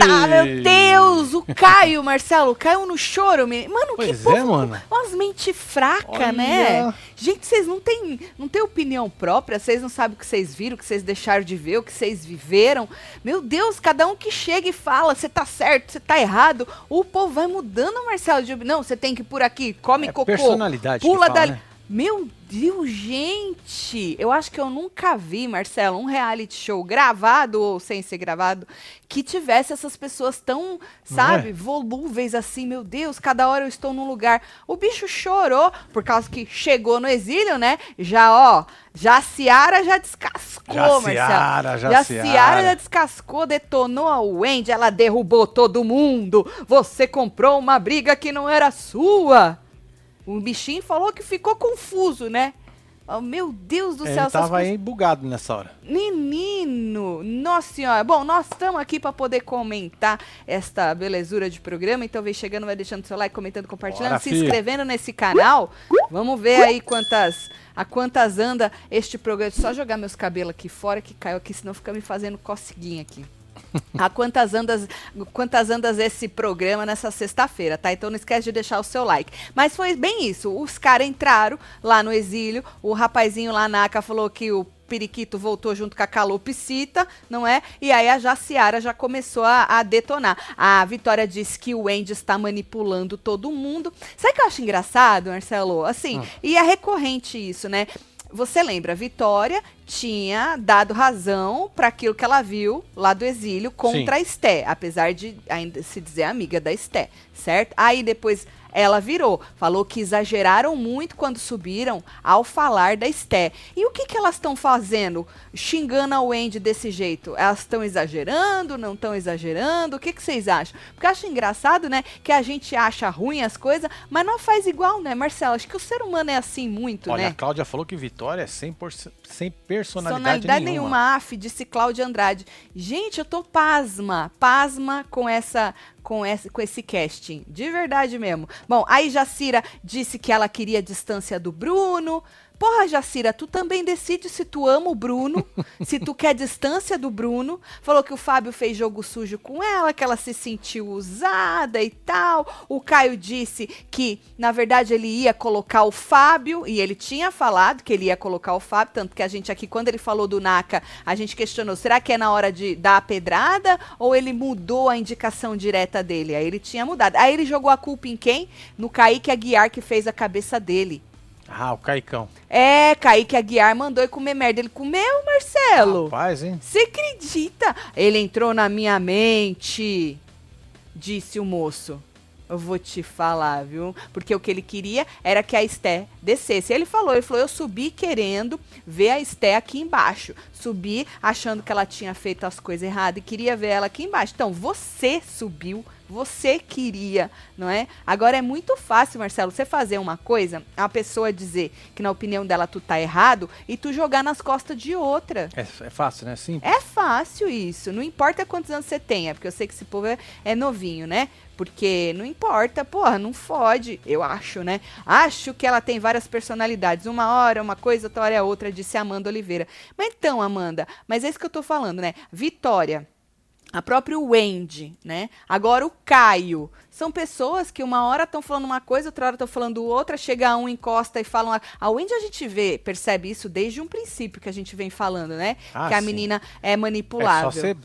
Eita, meu Deus! O Caio, Marcelo, caiu no choro. me- Mano, Pois que é, povo, mano. umas mente fraca, Olha. né? Gente, vocês não têm, não têm opinião própria, vocês não sabem o que vocês viram, o que vocês deixaram de ver, o que vocês viveram. Meu Deus, cada um que chega e fala, você tá certo, você tá errado. O povo vai mudando, Marcelo. De, não, você tem que ir por aqui, come É cocô. personalidade Pula fala, dali. né? Meu Deus, gente! Eu acho que eu nunca vi, Marcelo, um reality show gravado ou sem ser gravado que tivesse essas pessoas tão, sabe, é? volúveis assim. Meu Deus, cada hora eu estou num lugar. O bicho chorou por causa que chegou no exílio, né? Já, ó, já a Ciara já descascou, Já Marcelo. Ciara, já já a Ciara. Ciara já descascou, detonou a Wendy, ela derrubou todo mundo. Você comprou uma briga que não era sua. O bichinho falou que ficou confuso, né? Oh, meu Deus do Ele céu, essas tava coisas- aí bugado nessa hora. Menino, nossa senhora. Bom, nós estamos aqui para poder comentar esta belezura de programa. Então vem chegando, vai deixando seu like, comentando, compartilhando, Bora, se fi. inscrevendo nesse canal. Vamos ver aí quantas a quantas anda este programa. Só jogar meus cabelos aqui fora que caiu aqui, senão fica me fazendo coceguinha aqui. A quantas andas, quantas andas esse programa nessa sexta-feira, tá? Então não esquece de deixar o seu like. Mas foi bem isso. Os caras entraram lá no exílio. O rapazinho lá na ACA falou que o periquito voltou junto com a calopsita, não é? E aí a Jaciara já começou a, a detonar. A Vitória disse que o Andy está manipulando todo mundo. Sabe o que eu acho engraçado, Marcelo? Assim, e é recorrente isso, né? Você lembra, Vitória tinha dado razão para aquilo que ela viu lá do exílio contra a Esté, apesar de ainda se dizer amiga da Esté, certo? Aí depois ela virou, falou que exageraram muito quando subiram ao falar da Esté. E o que, que elas estão fazendo? Xingando a Wendy desse jeito? Elas estão exagerando, não estão exagerando? O que, que vocês acham? Porque acho engraçado, né, que a gente acha ruim as coisas, mas não faz igual, né, Marcelo? Acho que o ser humano é assim muito, Olha, né? a Cláudia falou que Vitória é 100%, sem personalidade, Personalidade nenhuma. nenhuma, af, disse Cláudia Andrade. Gente, eu tô pasma, pasma com essa com esse, com esse casting, de verdade mesmo. Bom, aí Jacira disse que ela queria a distância do Bruno. Porra, Jacira, tu também decide se tu ama o Bruno, se tu quer distância do Bruno. Falou que o Fábio fez jogo sujo com ela, que ela se sentiu usada e tal. O Caio disse que, na verdade, ele ia colocar o Fábio, e ele tinha falado que ele ia colocar o Fábio, tanto que a gente aqui, quando ele falou do Naka, a gente questionou, será que é na hora de dar a pedrada ou ele mudou a indicação direta dele? Aí ele tinha mudado. Aí ele jogou a culpa em quem? No Kaique Aguiar, que fez a cabeça dele. Ah, o Caicão. É, Kaique Aguiar mandou ele comer merda. Ele comeu, Marcelo? Rapaz, hein? Você acredita? Ele entrou na minha mente, disse o moço. Eu vou te falar, viu? Porque o que ele queria era que a Esté descesse. Ele falou, ele falou, eu subi querendo ver a Esté aqui embaixo. Subi achando que ela tinha feito as coisas erradas e queria ver ela aqui embaixo. Então, você subiu, você queria, não é? Agora é muito fácil, Marcelo, você fazer uma coisa, a pessoa dizer que na opinião dela tu tá errado e tu jogar nas costas de outra. É, é fácil, né? Sim. É fácil isso. Não importa quantos anos você tenha, porque eu sei que esse povo é, é novinho, né? Porque não importa, porra, não fode, eu acho, né? Acho que ela tem várias personalidades. Uma hora é uma coisa, outra hora é outra, disse a Amanda Oliveira. Mas então, Amanda, mas é isso que eu tô falando, né? Vitória. A própria Wendy, né? Agora o Caio. São pessoas que uma hora estão falando uma coisa, outra hora estão falando outra, chega um, encosta e falam. A, a Wendy a gente vê, percebe isso desde um princípio que a gente vem falando, né? Ah, que a sim. menina é É manipulável. só você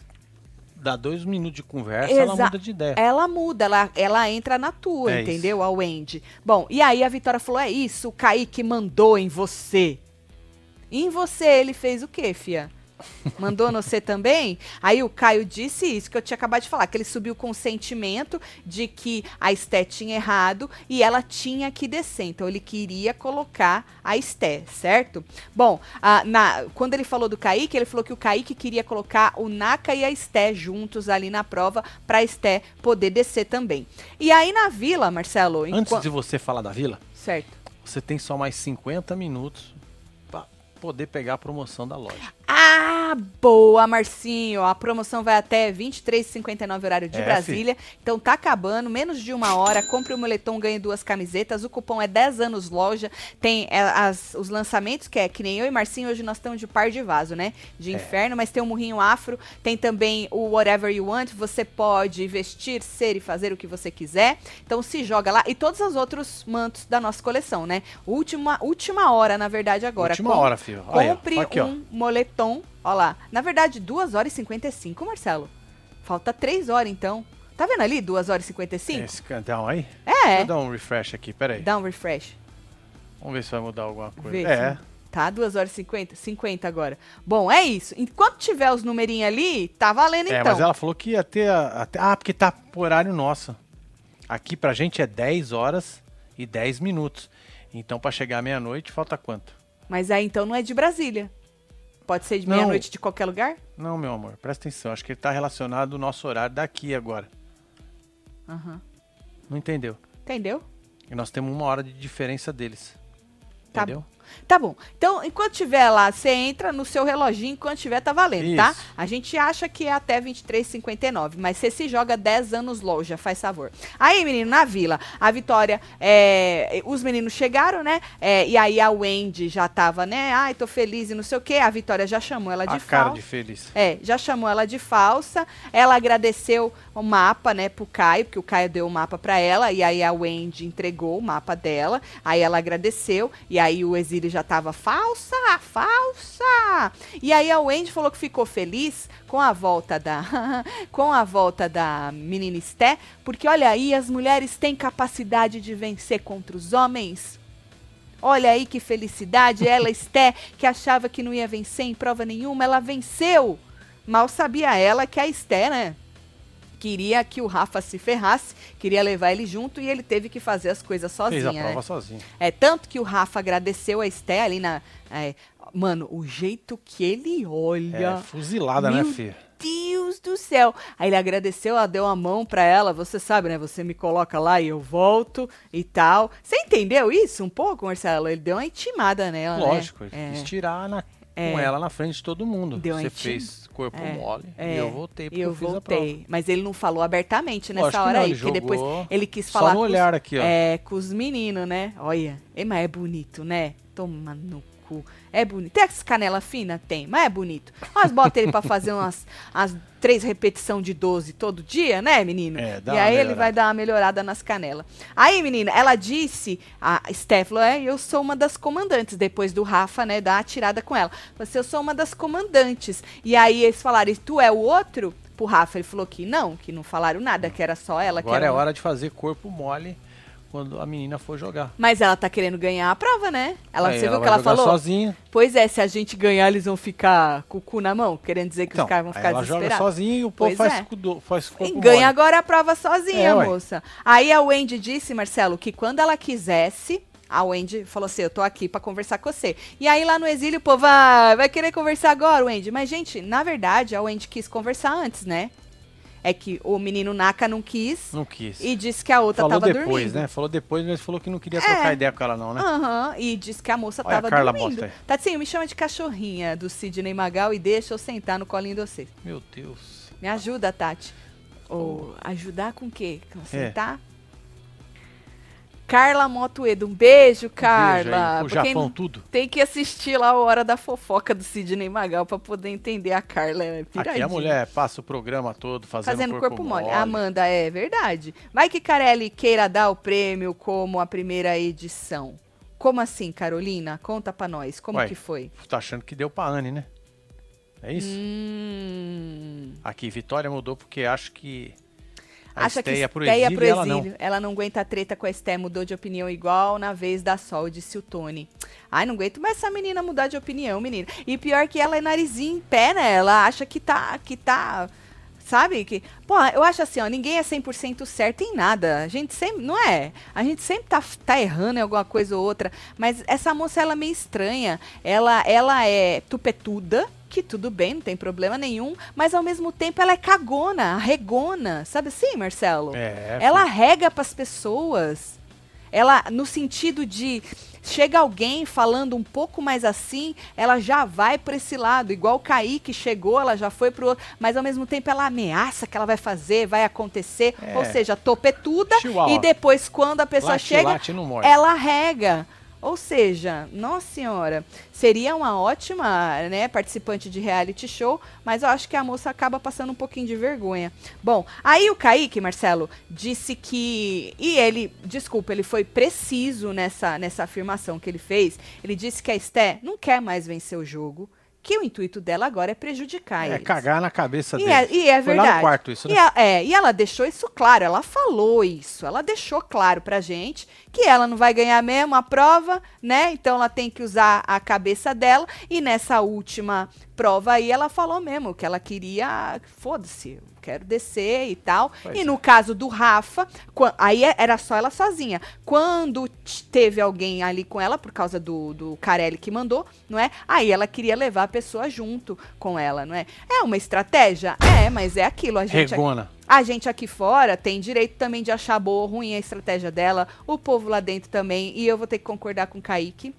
dar dois minutos de conversa, ela Exa- muda de ideia. Ela muda, ela, ela entra na tua, É entendeu? A Wendy. Bom, e aí a Vitória falou: é isso, o Kaique mandou em você. E em você ele fez o quê, fia? Mandou no você também? Aí o Caio disse isso que eu tinha acabado de falar, que ele subiu com o sentimento de que a Esté tinha errado e ela tinha que descer. Então ele queria colocar a Esté, certo? Bom, ah, na- quando ele falou do Kaique, ele falou que o Kaique queria colocar o Naka e a Esté juntos ali na prova para a Esté poder descer também. E aí na vila, Marcelo, Antes enqua- de você falar da vila, certo. você tem só mais 50 minutos pra poder pegar a promoção da loja. Ah, Tá boa, Marcinho. A promoção vai até 23h59 horário de É, Brasília. Então tá acabando, menos de uma hora. Compre o moletom, ganhe duas camisetas. O cupom é 10 anos loja. Tem é, as- os lançamentos, que é que nem eu e Marcinho, hoje nós estamos de par de vaso, né? De É. inferno, mas tem o murrinho afro. Tem também o Whatever You Want. Você pode vestir, ser e fazer o que você quiser. Então se joga lá. E todos os outros mantos da nossa coleção, né? Última, última hora, na verdade, agora. Última Com- hora, filho. Compre Aqui, ó. um moletom. Ó lá. Na verdade, 2 horas e 55, Marcelo. Falta 3 horas, então. Tá vendo ali? 2 horas e 55? Esse cantão aí? Deixa É. eu dar um refresh aqui, peraí. Dá um refresh. Vamos ver se vai mudar alguma coisa. Vê é. se- Tá, 2 horas e 50? 50 agora. Bom, é isso. Enquanto tiver os numerinhos ali, tá valendo É, então. mas ela falou que ia ter a- até. Ah, porque tá por horário nosso. Aqui pra gente é 10 horas e 10 minutos. Então pra chegar à meia-noite falta quanto? Mas aí então não é de Brasília. Pode ser de Não. meia-noite de qualquer lugar? Não, meu amor, presta atenção. Acho que ele tá relacionado ao nosso horário daqui agora. Aham. Não entendeu? Entendeu? E nós temos uma hora de diferença deles. Tá Entendeu? Tá bom. Então, enquanto tiver lá, você entra no seu reloginho, enquanto tiver, tá valendo, tá? Isso. A gente acha que é até 23,59, mas você se joga 10 anos loja, faz favor. Aí, menino, na vila, a Vitória, é, os meninos chegaram, né? É, e aí a Wendy já tava, né? Ai, tô feliz e não sei o quê. A Vitória já chamou ela de A cara falsa. de feliz. É, já chamou ela de falsa. Ela agradeceu o mapa, né, pro Caio, porque o Caio deu o mapa pra ela, e aí a Wendy entregou o mapa dela. Aí ela agradeceu, e aí o Exílio já tava falsa, falsa. E aí a Wendy falou que ficou feliz com a volta da com a volta da menina Esté, porque olha aí, as mulheres têm capacidade de vencer contra os homens. Olha aí que felicidade, ela, Esté, que achava que não ia vencer em prova nenhuma, ela venceu. Mal sabia ela que a Esté, né? Queria que o Rafa se ferrasse, queria levar ele junto e ele teve que fazer as coisas Fez a sozinho, prova né? sozinho. É, tanto que o Rafa agradeceu a Esté ali na. é, mano, o jeito que ele olha. É, fuzilada, né, Meu filho? Deus do céu. Aí ele agradeceu, ela deu a mão pra ela. Você sabe, né? Você me coloca lá e eu volto e tal. Você entendeu isso um pouco, Marcelo? Ele deu uma intimada nela, né? Lógico, ele É. quis tirar na, É. com ela na frente de todo mundo. Deu uma Você intim- fez corpo É, mole é, e eu voltei porque eu voltei. Mas ele não falou abertamente nessa Lógico que hora não, aí. Porque depois ele quis só falar no com os- olhar aqui, ó. É, com os meninos, né? Olha. Mas é bonito, né? Toma no cu. É bonito. Tem as canela fina? Tem, mas é bonito. Mas bota ele pra fazer umas as três repetição de 12 todo dia, né, menino? É, dá e aí ele vai dar uma melhorada nas canelas. Aí, menina, ela disse, a Steph falou, é, eu sou uma das comandantes, depois do Rafa, né, dar a tirada com ela. Você, eu sou uma das comandantes. E aí eles falaram, e tu é o outro? Pro Rafa, ele falou que não, que não falaram nada, que era só ela. Agora era é uma- hora de fazer corpo mole quando a menina for jogar. Mas ela tá querendo ganhar a prova, né? Ela, Aí você viu o que ela falou? sozinha. Pois é, se a gente ganhar, eles vão ficar com o cu na mão, querendo dizer que Então, os caras vão ficar ela joga desesperados. sozinha e o povo Pois faz, é. faz E corpo ganha mole. agora a prova sozinha, É, moça. Aí a Wendy disse, Marcelo, que quando ela quisesse, a Wendy falou assim: Eu tô aqui pra conversar com você. E aí lá no exílio, o povo vai, vai querer conversar agora, Wendy. Mas, gente, na verdade, a Wendy quis conversar antes, né? É que o menino Naka não quis Não quis. e disse que a outra falou tava depois, dormindo. né? Falou depois, mas falou que não queria É. trocar ideia com ela não, né? Aham, e disse que a moça Olha a tava Carla dormindo. Bosta aí. Tatinho, me chama de cachorrinha do Sidney Magal e deixa eu sentar no colinho de vocês. Meu Deus. Me ajuda, Tati. Ou ajudar com o quê? Com É. Carla Motoedo, um beijo, Carla. Beijo aí. Japão tudo. tem que assistir lá a Hora da Fofoca do Sidney Magal pra poder entender a Carla. É Aqui a mulher passa o programa todo fazendo, Fazendo corpo, corpo, mole. Amanda, é verdade. Vai que Carelli queira dar o prêmio como a primeira edição. Como assim, Carolina? Conta pra nós. Como Ué. que foi? Tá achando que deu pra Anne, né? É isso? Hum, Aqui, Vitória mudou porque acho que a acha que pro exílio pro e ela não. exílio. Ela não aguenta a treta com a Esté, mudou de opinião igual na vez da Sol, disse o Tony. Ai, não aguento mais essa menina mudar de opinião, menina. E pior que ela é narizinho em pé, né? Ela acha que tá, que tá... Sabe? Que, pô, eu acho assim, ó, ninguém é 100% certo em nada. A gente sempre, não é? A gente sempre tá, tá errando em alguma coisa ou outra. Mas essa moça, ela é meio estranha. Ela, ela é tupetuda, que tudo bem, não tem problema nenhum. Mas ao mesmo tempo ela é cagona, regona. Sabe assim, Marcelo? É, Ela rega pras pessoas. Ela, no sentido de chega alguém falando um pouco mais assim, ela já vai para esse lado. Igual o Kaique chegou, ela já foi pro outro. Mas ao mesmo tempo ela ameaça que ela vai fazer, vai acontecer. É. Ou seja, topetuda. Chihuahua. E depois, quando a pessoa Late, chega, late, ela rega. Ou seja, nossa senhora, seria uma ótima né, participante de reality show, mas eu acho que a moça acaba passando um pouquinho de vergonha. Bom, aí o Kaique, Marcelo, disse que. E ele, desculpa, ele foi preciso nessa, nessa afirmação que ele fez. Ele disse que a Esté não quer mais vencer o jogo. Que o intuito dela agora é prejudicar É eles. cagar na cabeça E dele. é, e é Foi lá verdade. no quarto isso, né? E, a- é, e ela deixou isso claro, ela falou isso, ela deixou claro pra gente que ela não vai ganhar mesmo a prova, né? Então ela tem que usar a cabeça dela. E nessa última prova aí, ela falou mesmo que ela queria. Foda-se, quero descer e tal. Pois e é. no caso do Rafa, aí é- era só ela sozinha. Quando teve alguém ali com ela, por causa do, do Carelli que mandou, não é? Aí ela queria levar a pessoa junto com ela, não é? É uma estratégia? É, mas é aquilo. A gente Regona. a gente aqui fora tem direito também de achar boa ou ruim a estratégia dela, o povo lá dentro também, e eu vou ter que concordar com o Kaique.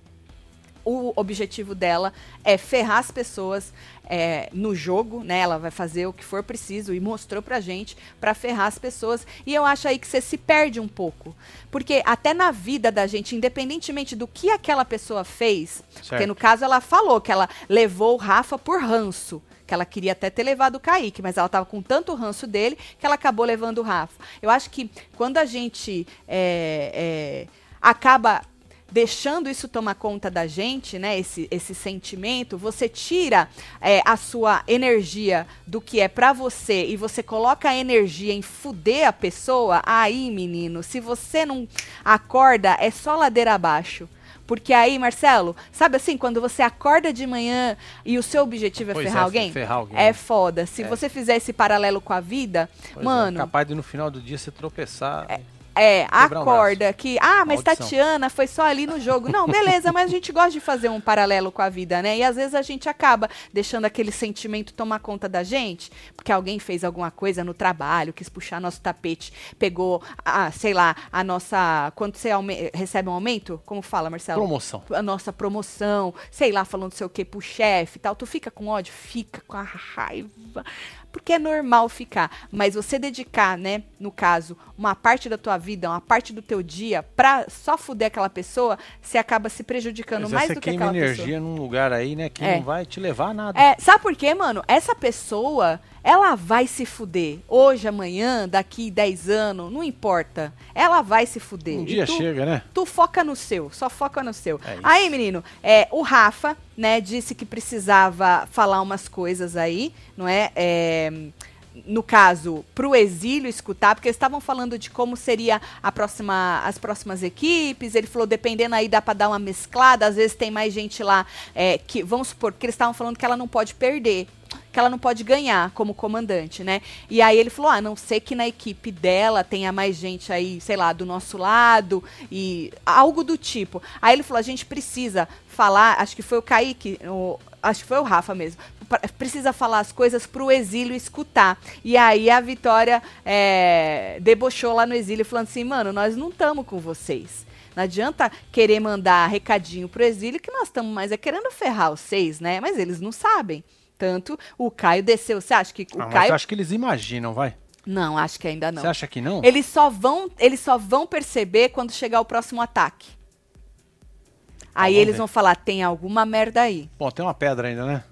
O objetivo dela é ferrar as pessoas é, no jogo, né? Ela vai fazer o que for preciso e mostrou pra gente pra ferrar as pessoas. E eu acho aí que você se perde um pouco. Porque até na vida da gente, independentemente do que aquela pessoa fez, porque Certo. no caso ela falou que ela levou o Rafa por ranço. Que ela queria até ter levado o Kaique, mas ela tava com tanto ranço dele que ela acabou levando o Rafa. Eu acho que quando a gente é, é, acaba deixando isso tomar conta da gente, né? Esse, esse sentimento, você tira é, a sua energia do que é pra você e você coloca a energia em fuder a pessoa, aí, menino, se você não acorda, é só ladeira abaixo. Porque aí, Marcelo, sabe assim, quando você acorda de manhã e o seu objetivo é ferrar é, alguém? ferrar alguém. É foda. Se É. você fizer esse paralelo com a vida, Pois é, mano, capaz de no final do dia você tropeçar. é, Quebrar um acorda que, ah, mas Maldição. Tatiana foi só ali no jogo. Não, beleza, mas a gente gosta de fazer um paralelo com a vida, né? E às vezes a gente acaba deixando aquele sentimento tomar conta da gente, porque alguém fez alguma coisa no trabalho, quis puxar nosso tapete, pegou, ah, sei lá, a nossa. Quando você recebe um aumento, como fala, Marcelo? Promoção. a nossa promoção, sei lá, falando sei o que pro chefe e tal, tu fica com ódio? Fica com a raiva. Porque é normal ficar. Mas você dedicar, né, no caso, uma parte da tua vida, uma parte do teu dia, pra só fuder aquela pessoa, você acaba se prejudicando Mas mais você do que queima aquela energia num lugar aí, né? Que É. não vai te levar a nada. pessoa. É, sabe por quê, mano? Essa pessoa, ela vai se fuder. Hoje, amanhã, daqui 10 anos, não importa. Ela vai se fuder. Um dia tu- chega, né? Tu foca no seu, só foca no seu. É aí, menino, é, o Rafa, né, disse que precisava falar umas coisas aí, não é? É, no caso, pro exílio escutar, porque eles estavam falando de como seria a próxima, as próximas equipes. Ele falou, dependendo aí, dá pra dar uma mesclada. Às vezes tem mais gente lá é, que, vamos supor, que eles estavam falando que ela não pode perder. Que ela não pode ganhar como comandante, né? E aí ele falou: ah, não ser que na equipe dela tenha mais gente aí, sei lá, do nosso lado e algo do tipo. Aí ele falou: a gente precisa falar, acho que foi o Kaique, o- acho que foi o Rafa mesmo. Precisa falar as coisas pro exílio escutar. E aí a Vitória é, debochou lá no exílio, falando assim: mano, nós não estamos com vocês. Não adianta querer mandar recadinho pro exílio, que nós estamos mais é querendo ferrar vocês, né? Mas eles não sabem. Tanto o Caio desceu. Você acha que o Ah, mas Caio. eu acho que eles imaginam, vai. Não, acho que ainda não. Você acha que não? Eles só vão, eles só vão perceber quando chegar o próximo ataque. Aí vamos eles ver. vão falar, tem alguma merda aí. Bom, tem uma pedra ainda, né?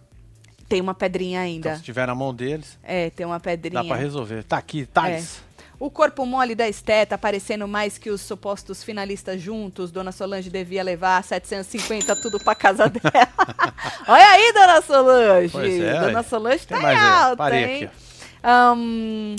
Tem uma pedrinha Então, ainda. se tiver na mão deles, É, tem uma pedrinha. dá pra resolver. Tá aqui, Thales. O corpo mole da Esté tá parecendo mais que os supostos finalistas juntos. Dona Solange devia levar 750 tudo pra casa dela. Olha aí, Dona Solange. É, Dona. Solange tá em alta, parei hein? Ahn,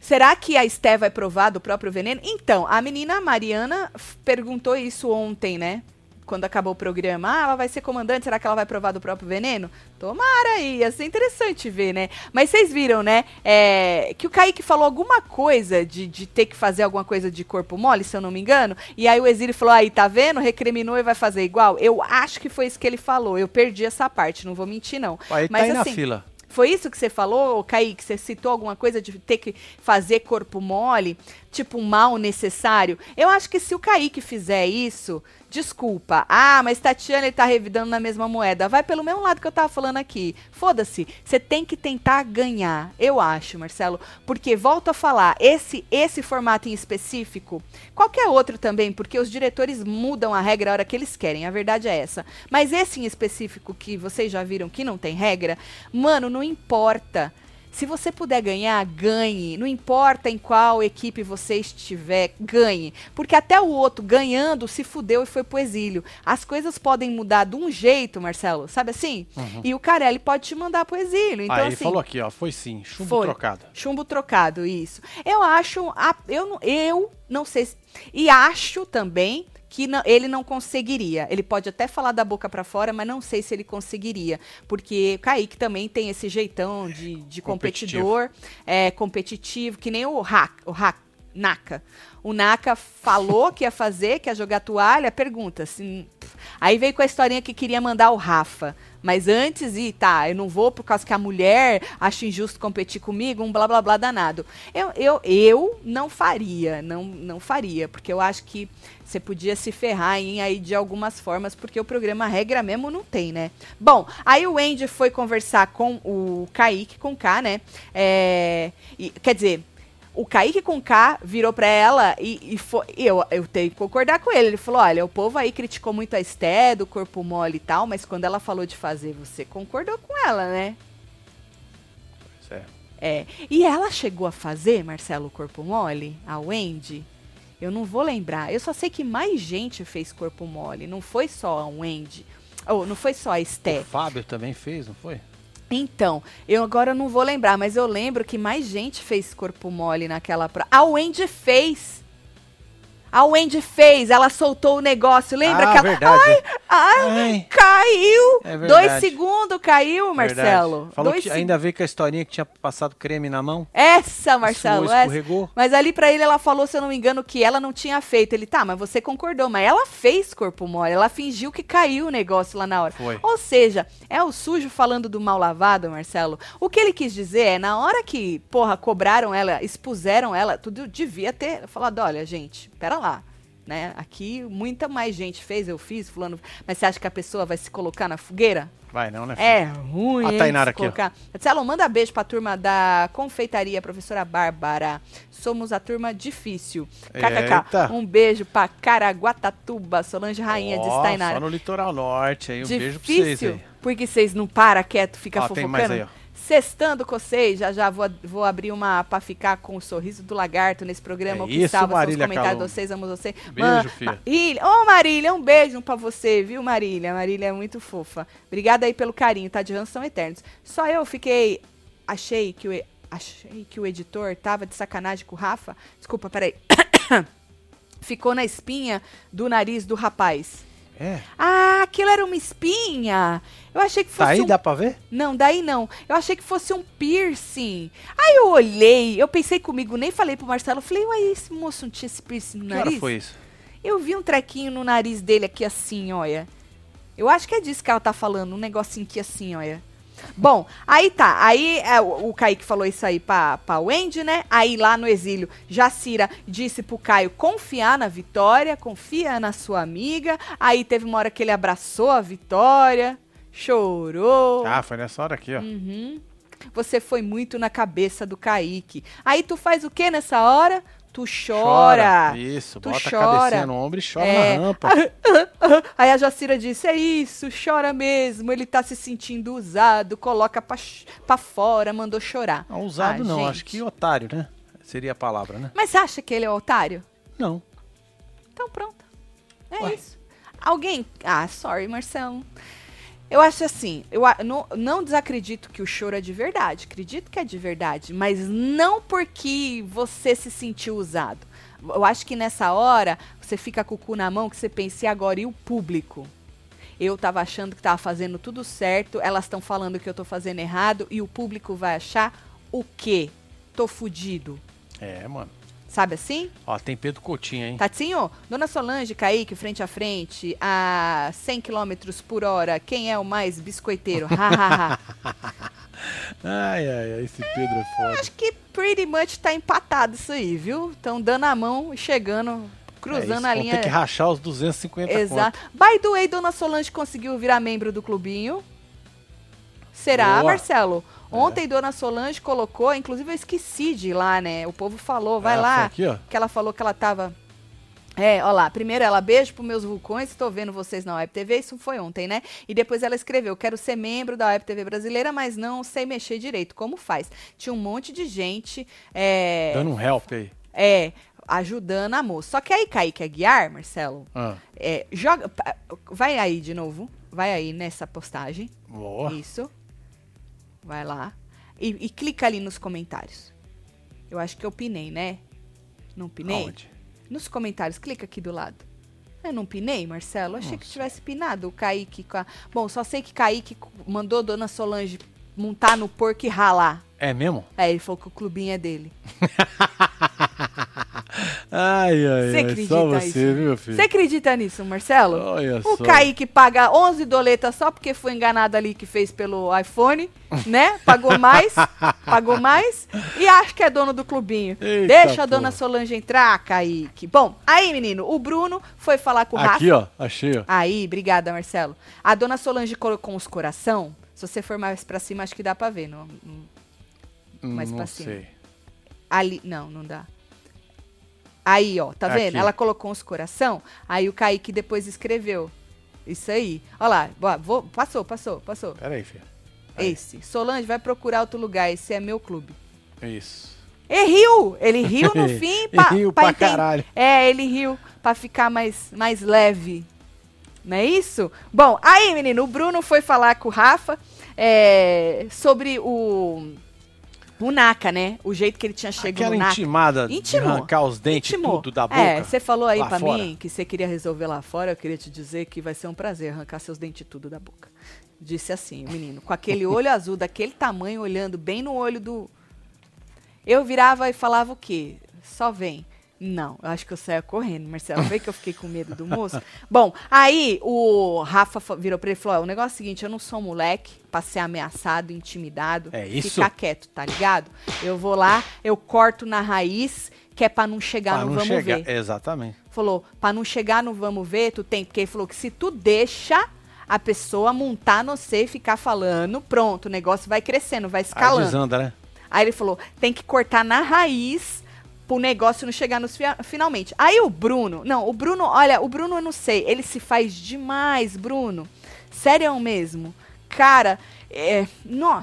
será que a Esté vai provar do próprio veneno? Então, a menina Mariana perguntou isso ontem, né? Quando acabou o programa, ah, ela vai ser comandante, será que ela vai provar do próprio veneno? Tomara aí, ia ser interessante ver, né? Mas vocês viram, né? é, que o Kaique falou alguma coisa de, de ter que fazer alguma coisa de corpo mole, se eu não me engano. E aí o Exílio falou, aí, tá vendo? Recriminou e vai fazer igual. Eu acho que foi isso que ele falou. Eu perdi essa parte, não vou mentir, não. Aí tá Mas aí assim, na fila. Foi isso que você falou, Kaique? Você citou alguma coisa de ter que fazer corpo mole, tipo um mal necessário? Eu acho que se o Kaique fizer isso, desculpa. Ah, mas Tatiana ele tá revidando na mesma moeda. Vai pelo mesmo lado que eu tava falando aqui. Foda-se. Você tem que tentar ganhar. Eu acho, Marcelo. Porque, volto a falar, esse, esse formato em específico, qualquer outro também, porque os diretores mudam a regra a hora que eles querem. A verdade é essa. Mas esse em específico que vocês já viram que não tem regra, mano, não importa. Se você puder ganhar, ganhe. Não importa em qual equipe você estiver, ganhe. Porque até o outro ganhando se fudeu e foi pro exílio. As coisas podem mudar de um jeito, Marcelo, sabe assim? Uhum. E o Carelli pode te mandar pro exílio. Então, Aí assim, falou aqui, ó, foi sim, chumbo Foi. trocado. Chumbo trocado, isso. Eu acho. eu, não- eu não sei. se- e acho também que não- ele não conseguiria. Ele pode até falar da boca pra fora, mas não sei se ele conseguiria. Porque o Kaique também tem esse jeitão de, de competidor, é, competitivo, que nem o Hack, o Hack, Naka. O Naka falou que ia fazer, que ia jogar toalha, pergunta. Se, aí veio com a historinha que queria mandar o Rafa. Mas antes, e tá, eu não vou por causa que a mulher acha injusto competir comigo, um blá blá blá danado. Eu, eu, eu não faria, não, não faria, porque eu acho que você podia se ferrar em aí de algumas formas, porque o programa regra mesmo não tem, né? Bom, aí o Andy foi conversar com o Kaique, com K, né? É, e- quer dizer, o Kaique com K virou pra ela e, e foi, eu, eu tenho que concordar com ele. Ele falou: olha, o povo aí criticou muito a Esté, do corpo mole e tal, mas quando ela falou de fazer, você concordou com ela, né? Pois é. É. E ela chegou a fazer, Marcelo, o corpo mole? A Wendy? Eu não vou lembrar. Eu só sei que mais gente fez corpo mole. Não foi só a Wendy. Ou não foi só a Esté. O Fábio também fez, não foi? Então, eu agora não vou lembrar, mas eu lembro que mais gente fez corpo mole naquela prova. A Wendy fez. A Wendy fez, ela soltou o negócio, lembra ah, que ela. verdade. Ai, Ai. caiu! É. Dois segundos caiu, Marcelo. Verdade. Falou Dois que ainda veio com a historinha que tinha passado creme na mão. Essa, Marcelo, suou, essa. escorregou. Mas ali pra ele ela falou, se eu não me engano, que ela não tinha feito. Ele, tá, mas você concordou. Mas ela fez corpo mole. Ela fingiu que caiu o negócio lá na hora. Foi. Ou seja, é o sujo falando do mal lavado, Marcelo. O que ele quis dizer é, na hora que, porra, cobraram ela, expuseram ela, tudo devia ter falado, olha, gente, pera lá. Né? Aqui muita mais gente fez, eu fiz, fulano. Mas você acha que a pessoa vai se colocar na fogueira? Vai não, né? filho? É ruim, A Tainara aqui, colocar. Marcelo, manda beijo pra turma da confeitaria, professora Bárbara. Somos a turma difícil. KKK. Um beijo pra Caraguatatuba, Solange Rainha de Ó, Tainara. Só no litoral norte aí. Um difícil, beijo pra vocês aí. porque vocês não param quieto, fica Ó, tem fofocando. mais aí, ó. Sextando com vocês, já já vou, vou abrir uma pra ficar com o sorriso do lagarto nesse programa. É o que isso, salva Marília comentários de vocês, amo você. Beijo, Ma- filha. Marília, ô Marília, um beijo pra você, viu, Marília? Marília é muito fofa. Obrigada aí pelo carinho, tá? De são eternos. Só eu fiquei. Achei que o, achei que o editor tava de sacanagem com o Rafa. Desculpa, peraí. Ficou na espinha do nariz do rapaz. É. Ah, aquilo era uma espinha. Eu achei que fosse Tá aí, um dá pra ver? não, daí não. Eu achei que fosse um piercing. Aí eu olhei, eu pensei comigo, nem falei pro Marcelo. Falei, ué, esse moço não tinha esse piercing no Que hora nariz? foi isso? Eu vi um trequinho no nariz dele aqui assim, olha. Eu acho que é disso que ela tá falando, um negocinho aqui assim, olha. Bom, aí tá. Aí é, o, o Kaique falou isso aí pra, pra Wendy, né? Aí lá no exílio, Jacira disse pro Caio confiar na Vitória, confia na sua amiga. Aí teve uma hora que ele abraçou a Vitória, chorou. Ah, foi nessa hora aqui, ó. Uhum. Você foi muito na cabeça do Kaique. Aí tu faz o que nessa hora? Tu chora. Isso, Tu bota chora. a cabecinha no ombro e chora É. na rampa. Aí a Jacira disse: É isso, chora mesmo. Ele tá se sentindo usado, coloca pra, pra fora, mandou chorar. Não, usado Ah, não, gente. acho que otário, né? Seria a palavra, né? Mas acha que ele é otário? Não. Então pronto. É Ué. isso. Alguém. Ah, sorry, Marcelo. Eu acho assim, eu não, não desacredito que o choro é de verdade. Acredito que é de verdade, mas não porque você se sentiu usado. Eu acho que nessa hora você fica com o cu na mão que você pensa, e agora? E o público? Eu tava achando que tava fazendo tudo certo, elas estão falando que eu tô fazendo errado, e o público vai achar o quê? Tô fudido. É, mano. Sabe assim? Ó, tem Pedro Coutinho, hein? Tatinho, Dona Solange, Kaique, frente a frente, a 100 km por hora, quem é o mais biscoiteiro? Ha, ha, ha. Ai, ai, ai, esse Pedro é foda. Acho que pretty much tá empatado isso aí, viu? Estão dando a mão e chegando, É cruzando isso, a linha. ter que rachar os 250 Exato. By the way, Dona Solange conseguiu virar membro do clubinho. Será, Boa. Marcelo? Ontem Dona Solange colocou, inclusive eu esqueci de ir lá, né? O povo falou, vai Ah, lá. aqui, ó. Que ela falou que ela tava. É, ó lá. Primeiro ela, beijo pros meus vulcões, estou vendo vocês na Web TV, isso foi ontem, né? E depois ela escreveu, quero ser membro da Web TV brasileira, mas não sei mexer direito. Como faz? Tinha um monte de gente. É, Dando um help aí. é, ajudando a moça. Só que aí, Kaique Aguiar, Marcelo, Ah, é, joga. Vai aí de novo. Vai aí nessa postagem. boa. Isso. Vai lá. E, e clica ali nos comentários. Eu acho que eu pinei, né? Não pinei? Aonde? Nos comentários, clica aqui do lado. Eu não pinei, Marcelo? Eu achei que tivesse pinado o Kaique. Com a... Bom, só sei que Kaique mandou Dona Solange montar no porco e ralar. É mesmo? Aí ele falou que o clubinho é dele. Ai, ai, Você ai. acredita Só você, isso? viu, meu filho? Você acredita nisso, Marcelo? Olha O só. Kaique paga 11 doletas só porque foi enganado ali que fez pelo iPhone, né? Pagou mais, pagou mais e acha que é dono do clubinho. Eita, Deixa a dona porra. Solange entrar, Kaique. Bom, aí, menino, o Bruno foi falar com o Rafa. Aqui, ó. Achei, ó. Aí, obrigada, Marcelo. A dona Solange colocou uns coração. Se você for mais pra cima, acho que dá pra ver. Não, não- mais não pra cima. sei. ali, não, não dá. Aí, ó, tá vendo? Aqui. Ela colocou uns coração. Aí o Kaique depois escreveu. Isso aí. Olha lá, boa, vou- passou, passou, passou. Pera aí, filho. Aí. Esse. Solange vai procurar outro lugar. Esse é meu clube. Isso. E riu! Ele riu no fim pra, Riu pra enten- caralho. É, ele riu pra ficar mais, mais leve. Não é isso? Bom, aí, menino, o Bruno foi falar com o Rafa é, sobre o. O Naka, né? O jeito que ele tinha chegado Aquela Naka. intimada de Intimou. arrancar os dentes Intimou. tudo da boca. É, você falou aí fora. mim que você queria resolver lá fora. Eu queria te dizer que vai ser um prazer arrancar seus dentes tudo da boca. Disse assim, o menino, com aquele olho azul, daquele tamanho, olhando bem no olho do. Eu virava e falava o quê? Só vem. Não, eu acho que eu saia correndo, Marcelo. Vê que eu fiquei com medo do moço. Bom, aí o Rafa fa- virou pra ele e falou: o negócio é o seguinte, eu não sou moleque pra ser ameaçado, intimidado. É isso? Ficar quieto, tá ligado? Eu vou lá, eu corto na raiz, que é pra não chegar Pra no não vamos chegar. ver. Exatamente. Falou, pra não chegar no vamos ver, tu tem. Porque ele falou que se tu deixa a pessoa montar no você e ficar falando, pronto, o negócio vai crescendo, vai Aí escalando. desanda, né? Aí ele falou, tem que cortar na raiz pro negócio não chegar nos finalmente. Aí o Bruno, não, o Bruno, olha, o Bruno eu não sei, ele se faz demais, Bruno. Sério mesmo. Cara, é, nó,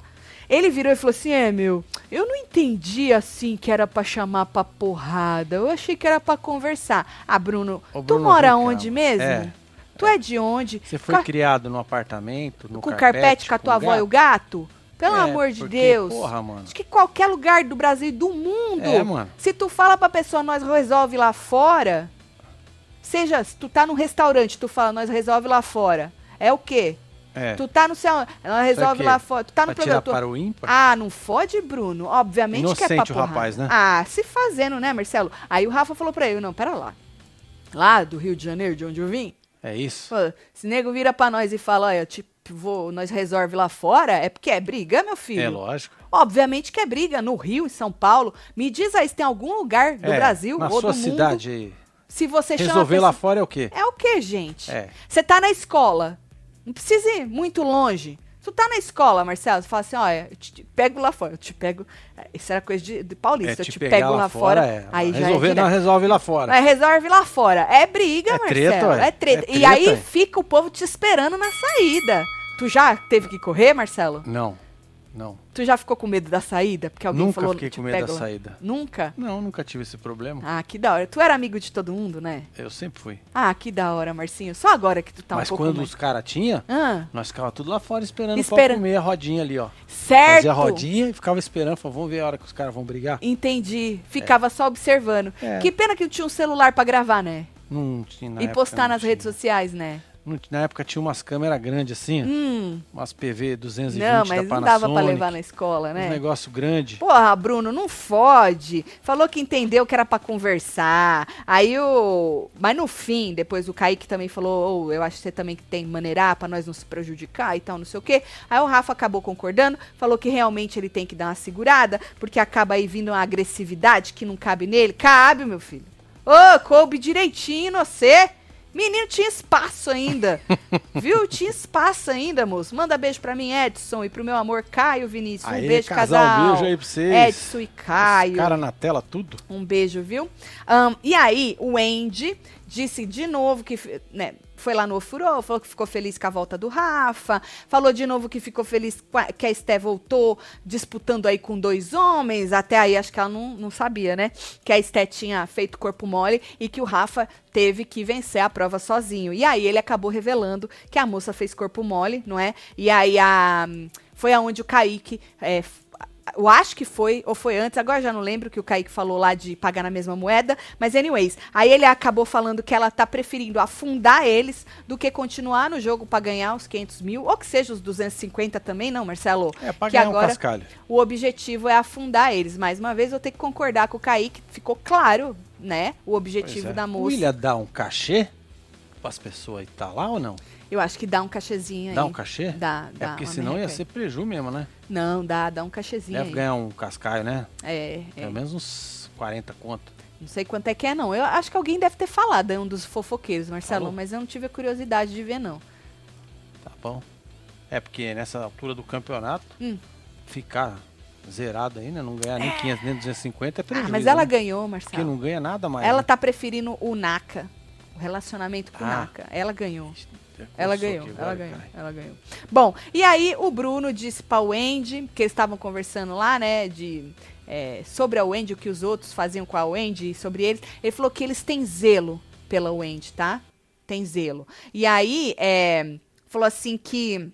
ele virou e falou assim: "É, meu, eu não entendi assim que era pra chamar pra porrada. Eu achei que era pra conversar. Ah, Bruno, Ô, tu Bruno, mora onde mesmo? É. Tu é de onde? Você foi a- criado num apartamento, no com o carpete com a tua avó e o gato? Pelo É, amor de porque, Deus. porra, mano. Acho que qualquer lugar do Brasil e do mundo. É, mano. Se tu fala pra pessoa, nós resolve lá fora. Seja, se tu tá num restaurante, tu fala, nós resolve lá fora. É o quê? É. Tu tá no céu, nós resolve lá fora. Tu tá no programa. tu- para o ímpar? Ah, não fode, Bruno. Obviamente que é pra Inocente o rapaz, né? Ah, se fazendo, né, Marcelo? Aí o Rafa falou pra ele, não, pera lá. Lá do Rio de Janeiro, de onde eu vim, É isso? Pô, se nego vira pra nós e fala, olha, tipo, vou, nós resolve lá fora, é porque é briga, meu filho? É lógico. Obviamente que é briga, no Rio, em São Paulo. Me diz aí se tem algum lugar do É, Brasil na ou sua do mundo. cidade aí. Se você Resolver pessoa- lá fora é o quê? É o que, gente? É. Você tá na escola. Não precisa ir muito longe. Tu tá na escola, Marcelo, você fala assim, olha, eu te, te pego lá fora, eu te pego. Isso era coisa de, de paulista, É, eu te pegar pego lá fora. é. Aí já Resolver, é não, resolve lá fora. Mas resolve lá fora. É briga, É Marcelo. treta, ué. é, treta. É E treta, aí ué. fica o povo te esperando na saída. Tu já teve que correr, Marcelo? Não, não. Tu já ficou com medo da saída? Porque alguém Nunca falou fiquei te com medo da lá? saída. Nunca? Não, nunca tive esse problema. Ah, que da hora. Tu era amigo de todo mundo, né? Eu sempre fui. Ah, que da hora, Marcinho. Só agora que tu tá Mas um pouco quando mais... os caras tinham, Ah, nós ficava tudo lá fora esperando Espera- pra comer a rodinha ali, ó. certo. Fazia a rodinha e ficava esperando. Falava, vamos ver a hora que os caras vão brigar. Entendi. Ficava só observando. É. Que pena que não tinha um celular pra gravar, né? Não tinha e época, postar nas tinha. redes sociais, né? Não- Na época tinha umas câmeras grandes assim, Hum, umas PV 220 não, da mas não Panasonic. dava pra levar na escola, Um né? negócio grande. Porra, Bruno, não fode. Falou que entendeu que era pra conversar. Aí o. Mas no fim, depois o Kaique também falou: "Ô, eu acho que você também que tem maneirar pra nós não se prejudicar e tal, não sei o quê. Aí o Rafa acabou concordando, falou que realmente ele tem que dar uma segurada, porque acaba aí vindo uma agressividade que não cabe nele. Cabe, meu filho. Ô, coube direitinho você. Menino tinha espaço ainda. Viu? Tinha espaço ainda, moço. Manda beijo pra mim, Edson, e pro meu amor Caio Vinícius. Um Aê, beijo, casal, casal. um beijo aí pra vocês. Edson e Caio. Cara na tela, tudo. Um beijo, viu? Ahn, e aí, o Andy disse de novo que né, foi lá no Ofurô, falou que ficou feliz com a volta do Rafa, falou de novo que ficou feliz que a Esté voltou disputando aí com dois homens, até aí acho que ela não, não sabia, né? Que a Esté tinha feito corpo mole e que o Rafa teve que vencer a prova sozinho. E aí ele acabou revelando que a moça fez corpo mole, não é? E aí a, foi aonde o Kaique é, eu acho que foi, ou foi antes, agora já não lembro que o Kaique falou lá de pagar na mesma moeda, mas anyways, aí ele acabou falando que ela tá preferindo afundar eles do que continuar no jogo pra ganhar os 500 mil, ou que seja os 250 também, não, Marcelo? É, pra que ganhar um agora cascalho. o objetivo é afundar eles. Mais uma vez, eu tenho que concordar com o Kaique, ficou claro, né, o objetivo é. da O moça. William dá um cachê pras pessoas e tá lá ou não? Eu acho que dá um cachezinho aí. Dá um cachê? Dá, É dá. porque uma senão ia ser preju mesmo, né? Não, dá, dá um cachezinho Deve aí. ganhar um cascaio, né? É, é. Pelo menos uns 40 conto. Não sei quanto é que é, não. Eu acho que alguém deve ter falado, é um dos fofoqueiros, Marcelo, Falou? mas eu não tive a curiosidade de ver, não. Tá bom. É porque nessa altura do campeonato, Hum. ficar zerado ainda, não ganhar nem 500, nem 250 é Ah, prejuízo. mas ela né? ganhou, Porque Marcelo. não ganha nada mais. Ela né? tá preferindo o Naka, o relacionamento com o Ah. Naka. Ela ganhou. Ela ganhou, ela ganhou, caralho. ela ganhou. Bom, e aí o Bruno disse pra Wendy, que eles estavam conversando lá, né, de é, sobre a Wendy, o que os outros faziam com a Wendy, e sobre eles. Ele falou que eles têm zelo pela Wendy, tá? Tem zelo. E aí, é, falou assim que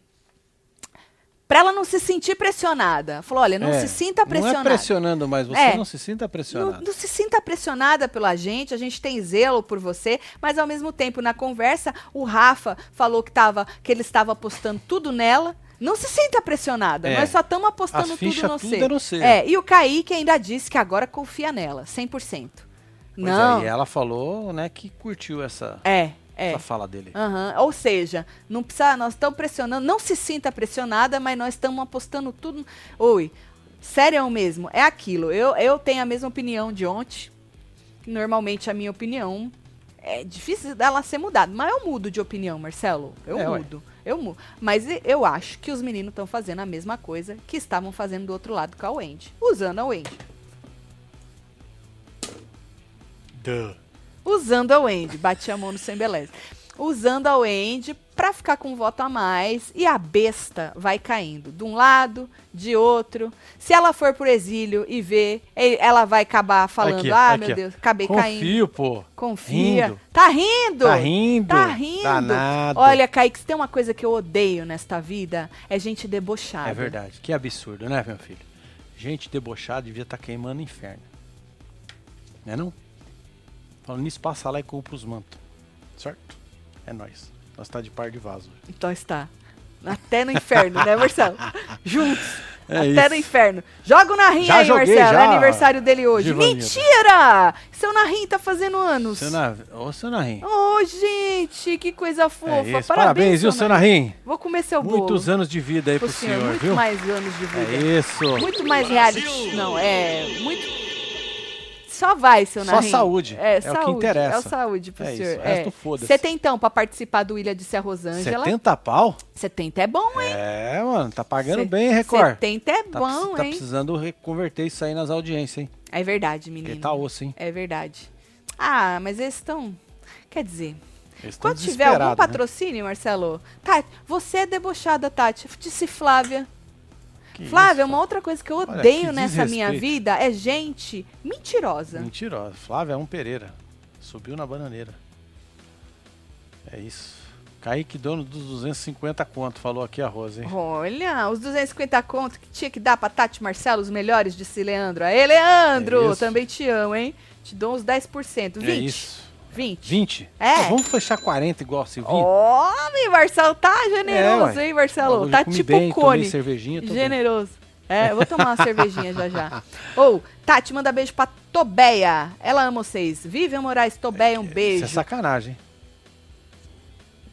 pra ela não se sentir pressionada. Falou, olha, não É, se sinta Não pressionada. é pressionando, mas você É. não se sinta Não, pressionado. não se sinta pressionada pela gente, a gente tem zelo por você, mas ao mesmo tempo, na conversa, o Rafa falou que, tava, que ele estava apostando tudo nela. Não se sinta pressionada, É. nós só estamos apostando As tudo no tudo é no C. É, e o Kaique ainda disse que agora confia nela, 100%. Pois não, é, e ela falou, né, que curtiu essa, é, é. essa fala dele. Aham, Ou seja, não precisa, nós estamos pressionando, não se sinta pressionada, mas nós estamos apostando tudo. Oi, sério mesmo, é aquilo. Eu, eu tenho a mesma opinião de ontem. Normalmente a minha opinião é difícil dela ser mudada, mas eu mudo de opinião, Marcelo. Eu É, ué. mudo. Eu mudo. Mas eu acho que os meninos estão fazendo a mesma coisa que estavam fazendo do outro lado com a Wendy. Usando a Wendy. Duh. Usando a Wendy. Bati a mão no sem beleza. Usando a Wendy pra ficar com um voto a mais e a besta vai caindo de um lado, de outro. Se ela for pro exílio e ver, ela vai acabar falando: Aqui, "Ah, aqui, meu. Deus, acabei caindo". Confio, pô. Confia. Rindo. Tá rindo? Tá rindo. Tá rindo. Danado. Olha, Kaique, se tem uma coisa que eu odeio nesta vida, é gente debochada. É verdade. Que absurdo, né, meu filho? Gente debochada devia estar queimando o inferno. Né não? Falando nisso, passa lá e compra os mantos. Certo? É nóis. Nós tá de par de vaso. Então está. Até no inferno, né, Marcelo? Juntos. É Até isso. no inferno. Joga o Narrim Já aí, joguei, Marcelo. já, É aniversário dele hoje. Mentira! Seu Narrim tá fazendo anos. Seu Na... Ô, seu Narim. Ô, gente, que coisa fofa. É. Parabéns, Parabéns, viu, seu Narim? Vou comer seu bolo. Muitos anos de vida aí pro pro senhor. senhor, Muito viu? mais anos de vida. É isso. Muito mais reality. Não, é. Muito. Só vai, seu Só Narim. saúde. É, É o que saúde. interessa. É o saúde pro É senhor. isso, o resto foda-se. Você tem então pra participar do Ilha de Serra Rosângela. 70 pau? 70 é bom, hein? É, mano, tá pagando bem, Record. 70 é Tá, bom, tá hein? precisando reconverter isso aí nas audiências, hein? É verdade, menino. Porque tá osso, hein? É verdade. Ah, mas eles estão. Quer dizer, quando tiver algum né? patrocínio, Marcelo. Tati, você é debochada, Tati. Disse Flávia. Que Flávia, isso, uma outra coisa que eu Olha, odeio que nessa minha vida é gente mentirosa. Mentirosa. Flávia é um Pereira. Subiu na bananeira. É isso. Kaique, dono dos 250 conto, falou aqui a Rosa, hein? Olha, os 250 conto que tinha que dar pra Tati Marcelo, os melhores, disse Leandro. Aê, Leandro! É também te amo, hein? Te dou uns 10%. 20%. É isso. 20. 20? É. Então vamos fechar 40 igual a Silvinha? Homem, Marcelo, tá generoso, É, hein, Marcelo? Tá tipo bem, cone. cervejinha, tô bem. Generoso. É, eu vou tomar uma cervejinha já já. Ou, Tati, manda beijo pra Tobeia. Ela ama vocês. Vivian Moraes, Tobeia, um Isso beijo. é sacanagem.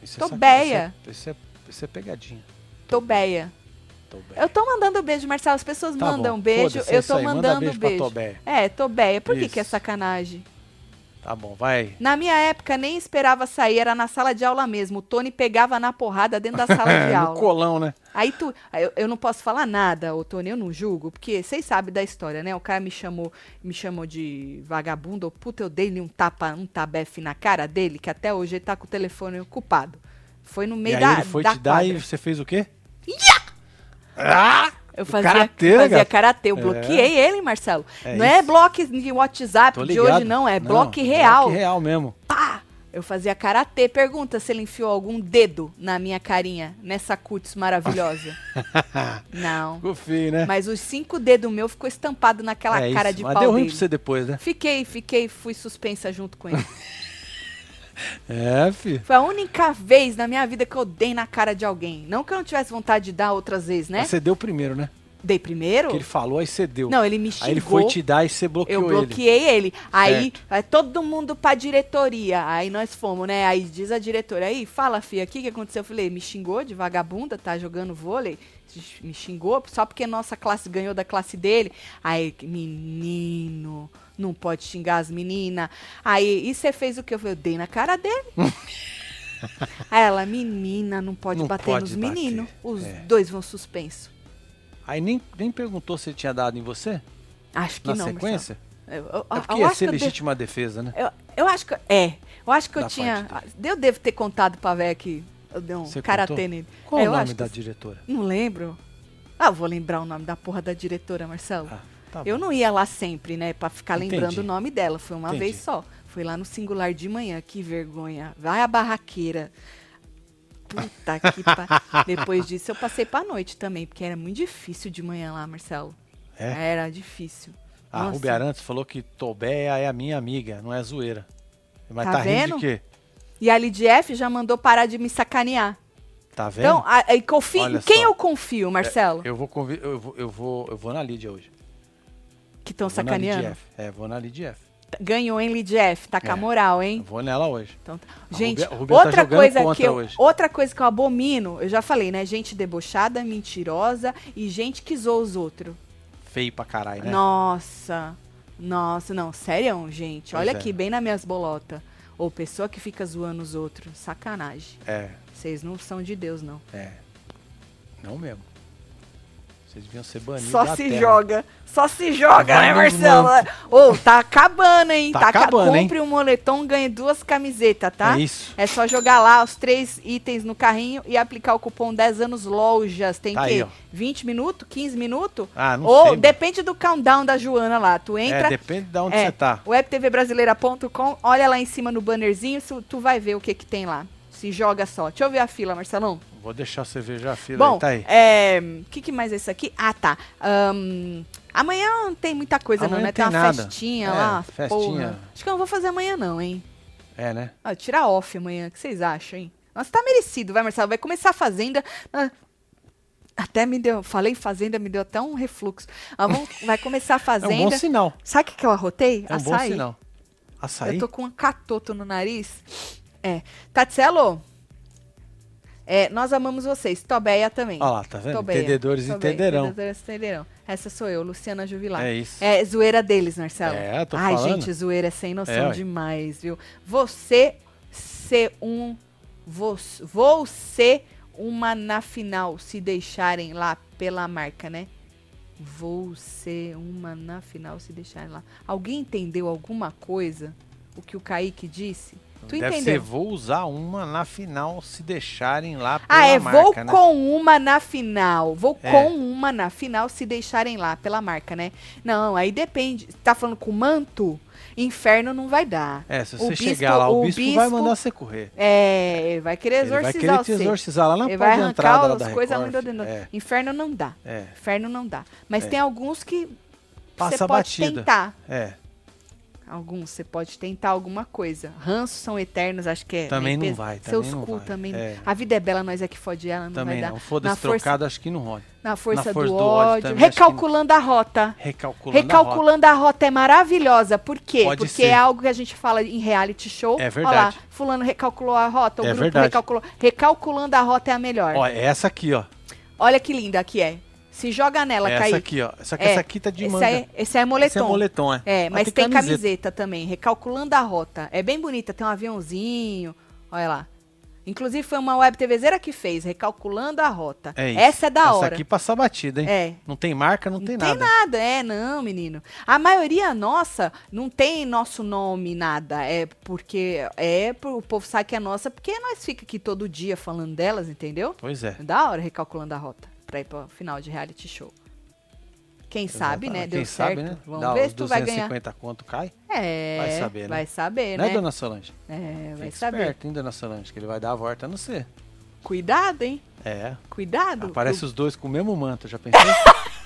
Isso é Tobeia. Isso é, isso é, isso é pegadinha. Tobeia. Tobeia. Eu tô mandando beijo, Marcelo. As pessoas Tá mandam bom, beijo, é eu isso tô aí, manda mandando beijo pra beijo. Tobeia. É, Tobeia. Por que, Isso. que é sacanagem? Tá bom, vai. Na minha época, nem esperava sair, era na sala de aula mesmo. O Tony pegava na porrada dentro da sala de no aula. colão, né? Aí tu. Eu, eu não posso falar nada, ô Tony, eu não julgo, porque vocês sabem da história, né? O cara me chamou, me chamou de vagabundo, ou puta, eu dei-lhe um tapa, um tabefe na cara dele, que até hoje ele tá com o telefone ocupado. Foi no E meio aí da. ele foi da te dar e quadra. você fez o quê? Ah! Eu fazia, karatê, fazia gato. karatê, eu É. bloqueei ele, Marcelo. É não é isso. bloco de WhatsApp de hoje, não, é bloco real. Bloco real mesmo. Pá! Eu fazia karatê. Pergunta se ele enfiou algum dedo na minha carinha, nessa cutis maravilhosa. não. Ficou feio, né? Mas os cinco dedos meu ficou estampado naquela é cara isso. de Mas pau deu ruim dele. pra você depois, né? Fiquei, fiquei, fui suspensa junto com ele. É, fi. Foi a única vez na minha vida que eu dei na cara de alguém. Não que eu não tivesse vontade de dar outras vezes, né? Mas você deu primeiro, né? Dei primeiro? Que ele falou, aí você deu. Não, ele me xingou. Aí ele foi te dar e você bloqueou Eu bloqueei ele. Aí, Certo. vai todo mundo pra diretoria. Aí nós fomos, né? Aí diz a diretora, aí, fala, filha, o que, que aconteceu? Eu falei, me xingou de vagabunda, tá jogando vôlei. Me xingou só porque nossa classe ganhou da classe dele. Aí, menino, não pode xingar as meninas. Aí, e você fez o que? Eu eu dei na cara dele. aí ela, menina, não pode Não bater pode nos meninos. Os é. dois vão suspenso. Aí nem, nem perguntou se ele tinha dado em você? Acho que Na não, sequência? Marcelo. Eu, eu- É eu porque ia acho ser eu legítima defesa, né? Eu, eu acho que. É. Eu acho que eu Da tinha. parte Eu devo ter contado pra véia que eu dei um Você karatê contou? nele. Qual É, o eu nome da que- diretora? Não lembro. Ah, eu vou lembrar o nome da porra da diretora, Marcelo. Ah, tá eu não ia lá sempre, né? Pra ficar lembrando Entendi. o nome dela. Foi uma Entendi. vez só. Foi lá no singular de manhã. Que vergonha. Vai a barraqueira. Puta que pariu. Depois disso eu passei pra noite também, porque era muito difícil de manhã lá, Marcelo. É? Era difícil. A Nossa. Rubi Arantes falou que Tobeia é a minha amiga, não é zoeira. Mas Tá tá, rindo de quê? E a Lidief já mandou parar de me sacanear. Tá vendo? Então, a, a, confio, quem só. eu confio, Marcelo? eu vou eu vou eu vou eu vou na Lídia hoje. Que estão sacaneando? F. É, vou na Lídia F. Ganhou, hein, Lidief? Tá com a É. moral, hein? vou nela hoje. Então, tá. Gente, Rubi- a Rubi tá outra jogando coisa que eu, hoje. outra coisa que eu abomino, eu já falei, né? Gente debochada, mentirosa e gente que zoa os outros. Feio pra caralho, né? Nossa. Nossa, não, sério, gente. Pois Olha é. aqui, bem nas minhas bolotas. Ou pessoa que fica zoando os outros. Sacanagem. É, Vocês não são de Deus, não. é. Não mesmo. Vocês deviam ser banidos Só se terra. joga. Só se joga, Vai né, Marcelo? Ô, tá acabando, hein? Tá ca- acabando, hein? Compre um moletom, ganhe duas camisetas, tá? É isso. É só jogar lá os três itens no carrinho e aplicar o cupom 10 anos lojas. Tem Tá que aí, ó. 20 minutos, 15 minutos? Ah, não Ou sei. depende do countdown da Joana lá. Tu entra, É, depende de onde É. você tá. webtvbrasileira.com, olha lá em cima no bannerzinho, tu vai ver o que que tem lá. Se joga só. Deixa eu ver a fila, Marcelão. Vou deixar você ver já a fila Bom, aí, tá aí. é, o que, que mais é isso aqui? Ah, tá. Ahn, amanhã não tem muita coisa Amanhã não, né? Tem tem uma nada. festinha É, lá. festinha. Porra. Acho que eu não vou fazer amanhã não, hein? É, né? Ah, tirar off amanhã, o que vocês acham, hein? Nossa, tá merecido, vai, Marcelo? Vai começar a Fazenda. ah, Até me deu, falei Fazenda, me deu até um refluxo. Ah, vamos- vai começar a É um Fazenda. bom sinal. Sabe o que, que eu arrotei? É um bom Açaí. sinal. Açaí? Eu tô com um catoto no nariz. É. Tatselo, é, nós amamos vocês. Tobeia também. Olha lá, tá vendo? Tobeia. Entendedores Tobeia. entenderão. Entendedores entenderão. Essa sou eu, Luciana Juvilar. É isso. É zoeira deles, Marcelo. É, tô Ai, falando. gente, zoeira é sem noção É, demais, viu? Você ser um. Vou, vou ser uma na final, se deixarem lá pela marca, né? Vou ser uma na final, se deixarem lá. Alguém entendeu alguma coisa? O que o Kaique disse? Tu Deve entendeu? ser, vou usar uma na final se deixarem lá pela Ah, é, marca, vou né? com uma na final. Vou É. com uma na final se deixarem lá pela marca, né? Não, aí depende. Tá falando com manto? Inferno não vai dar. É, se O você bispo- chegar lá, o o bispo, vai bispo- mandar você correr. É, vai querer Ele vai exorcizar querer te exorcizar lá na Ele porta vai de entrada lá da coisas Record. ruins do É, Inferno não dá. é. Inferno não dá. Mas É. tem alguns que Passa você pode batida. tentar. É. Alguns, você pode tentar alguma coisa. Ranços são eternos, acho que é. Também não peso. vai, Seus também não cu vai. também. É. A vida é bela, nós é que fode ela, não Também vai não. dar. Foda-se, Na força- trocado acho que não rola. Na força, na força do, do ódio ódio. Recalculando a rota. Recalculando a rota. Recalculando a rota é maravilhosa. Por quê? Pode Porque ser. é algo que a gente fala em reality show. É Olha verdade. lá, fulano recalculou a rota, o É grupo verdade. recalculou. Recalculando a rota é a melhor. Ó, é essa aqui, ó. Olha que linda que é. Se joga nela, É essa aqui, ó. Só que É, essa aqui tá de esse manga. aí- esse é moletom. Esse é moletom, é. É, mas tem camiseta. camiseta. também, recalculando a rota. É bem bonita, tem um aviãozinho, olha lá. Inclusive foi uma web TVzeira que fez, recalculando a rota. É isso. Essa é da Essa hora. aqui passa batida, hein? É. Não tem marca, não, tem Não nada. tem nada, é, não, menino. A maioria nossa não tem nosso nome, nada. É porque é o povo sabe que é nossa, porque nós fica aqui todo dia falando delas, entendeu? Pois é. Da hora recalculando a rota pra ir pro final de reality show. Quem sabe, né? Exatamente. Deu Quem certo. sabe, né? Vamos Dá ver se tu vai ganhar. 250 conto cai. É, Vai saber, né? Vai saber, Né, né? dona Solange? É, vai Fique saber. esperto, hein, dona Solange? Que ele vai dar a volta no C. Cuidado, hein? É. Cuidado. Aparece Tu- os dois com o mesmo manto, já pensou?